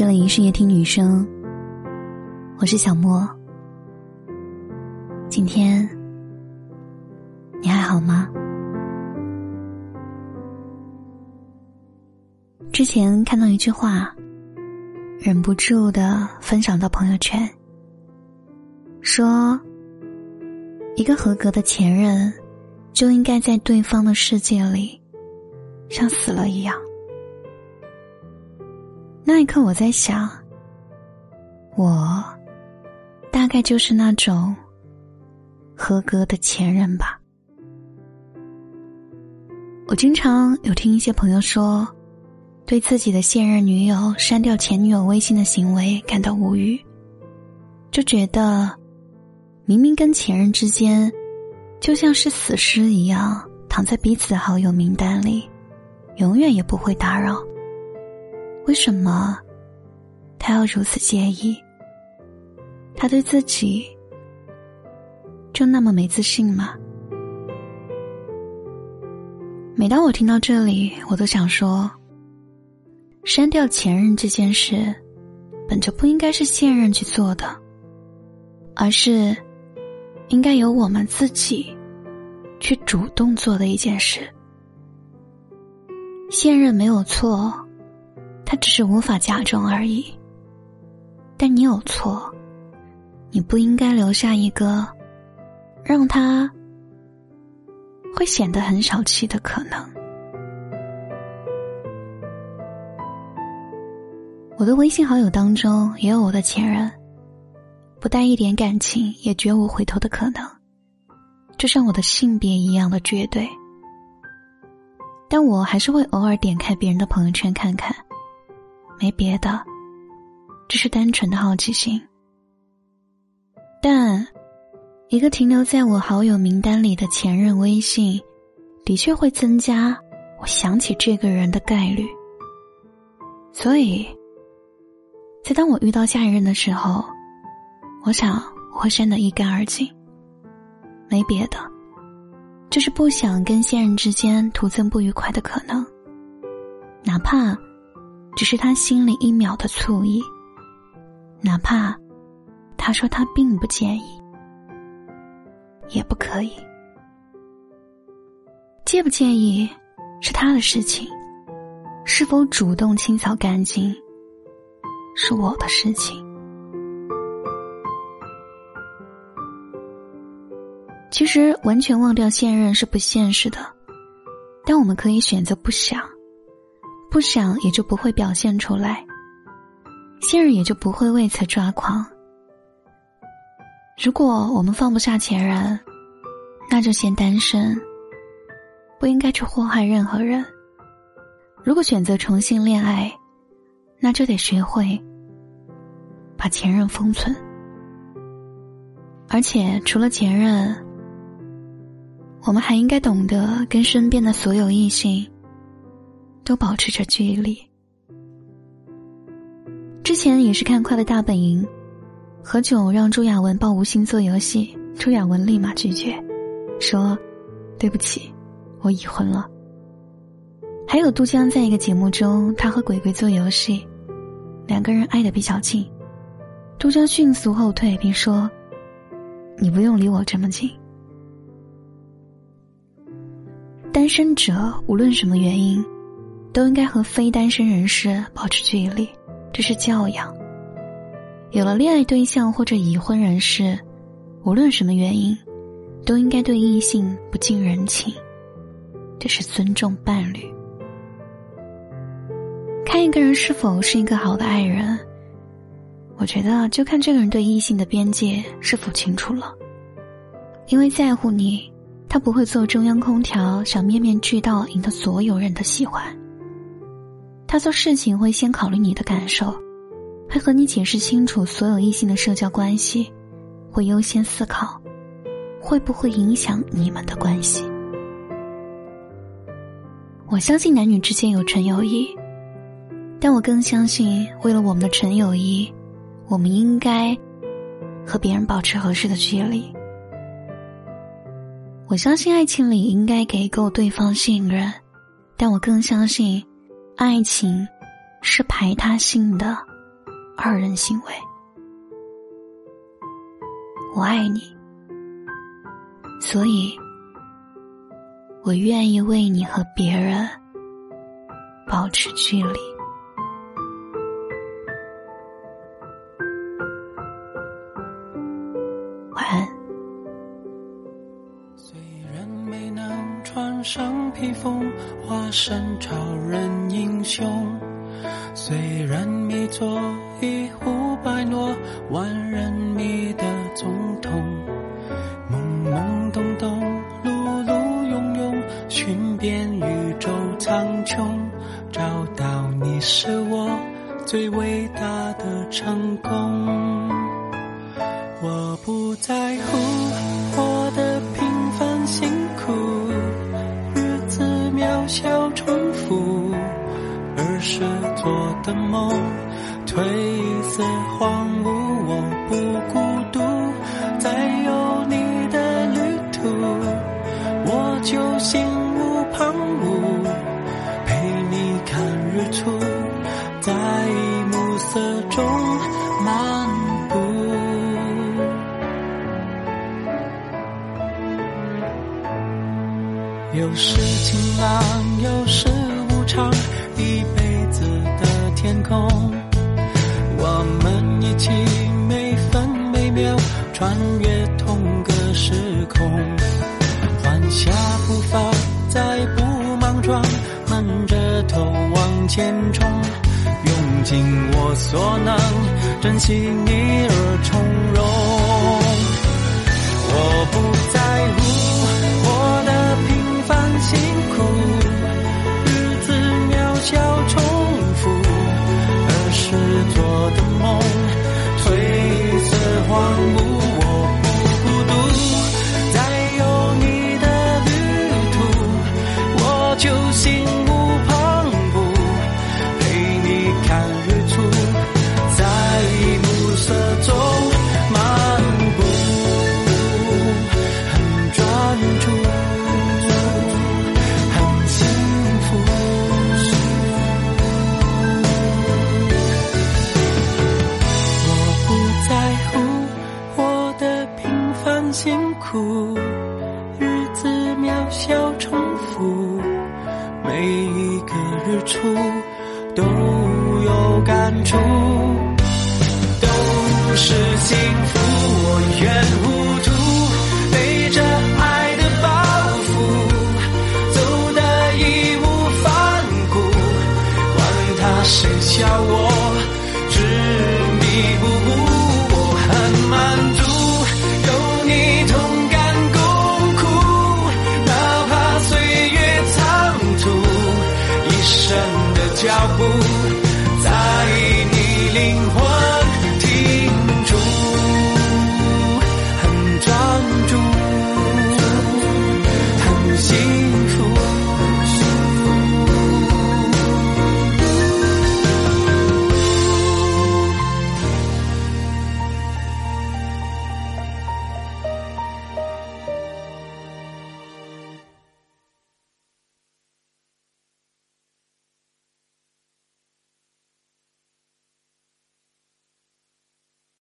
这里是夜听女生，我是小莫。今天你还好吗？之前看到一句话，忍不住的分享到朋友圈，说一个合格的前任就应该在对方的世界里像死了一样。那一刻，我在想，我大概就是那种合格的前任吧。我经常有听一些朋友说，对自己的现任女友删掉前女友微信的行为感到无语，就觉得明明跟前任之间就像是死尸一样，躺在彼此好友名单里，永远也不会打扰。为什么他要如此介意？他对自己就那么没自信吗？每当我听到这里，我都想说：删掉前任这件事，本就不应该是现任去做的，而是应该由我们自己去主动做的一件事。现任没有错。他只是无法假装而已，但你有错，你不应该留下一个让他会显得很小气的可能。我的微信好友当中也有我的前任，不带一点感情也绝无回头的可能，就像我的性别一样的绝对。但我还是会偶尔点开别人的朋友圈看看。没别的，只是单纯的好奇心。但，一个停留在我好友名单里的前任微信，的确会增加我想起这个人的概率。所以，在当我遇到下一任的时候，我想我会删得一干二净。没别的，就是不想跟现任之间徒增不愉快的可能，哪怕。只是他心里一秒的醋意，哪怕他说他并不介意，也不可以。介不介意是他的事情，是否主动清扫干净是我的事情。其实完全忘掉现任是不现实的，但我们可以选择不想。不想也就不会表现出来，现任也就不会为此抓狂。如果我们放不下前任，那就先单身，不应该去祸害任何人。如果选择重新恋爱，那就得学会把前任封存。而且除了前任，我们还应该懂得跟身边的所有异性。都保持着距离。之前也是看《快乐大本营》，何炅让朱亚文报无星做游戏，朱亚文立马拒绝，说：“对不起，我已婚了。”还有杜江在一个节目中，他和鬼鬼做游戏，两个人挨得比较近，杜江迅速后退，并说：“你不用离我这么近。”单身者无论什么原因。都应该和非单身人士保持距离，这是教养。有了恋爱对象或者已婚人士，无论什么原因，都应该对异性不近人情，这是尊重伴侣。看一个人是否是一个好的爱人，我觉得就看这个人对异性的边界是否清楚了。因为在乎你，他不会做中央空调，想面面俱到赢得所有人的喜欢。他做事情会先考虑你的感受，会和你解释清楚所有异性的社交关系，会优先思考会不会影响你们的关系。我相信男女之间有纯友谊，但我更相信，为了我们的纯友谊，我们应该和别人保持合适的距离。我相信爱情里应该给够对方信任，但我更相信。爱情是排他性的，二人行为。我爱你，所以我愿意为你和别人保持距离。晚安。化身超人英雄，虽然没做一呼百诺，万人迷的总统，懵懵懂懂，碌碌庸庸，寻遍宇宙苍穹，找到你是我最伟大的成功。我不在乎小重复，儿时做的梦褪色荒芜。我不孤独，在有你的旅途，我就心有时晴朗，有时无常，一辈子的天空，我们一起每分每秒穿越同个时空，缓下步伐，再不莽撞，闷着头往前冲，用尽我所能，珍惜你而从容。我不在处都有感触。都是幸福，我愿糊涂，背着爱的包袱，走得义无反顾，管他谁笑我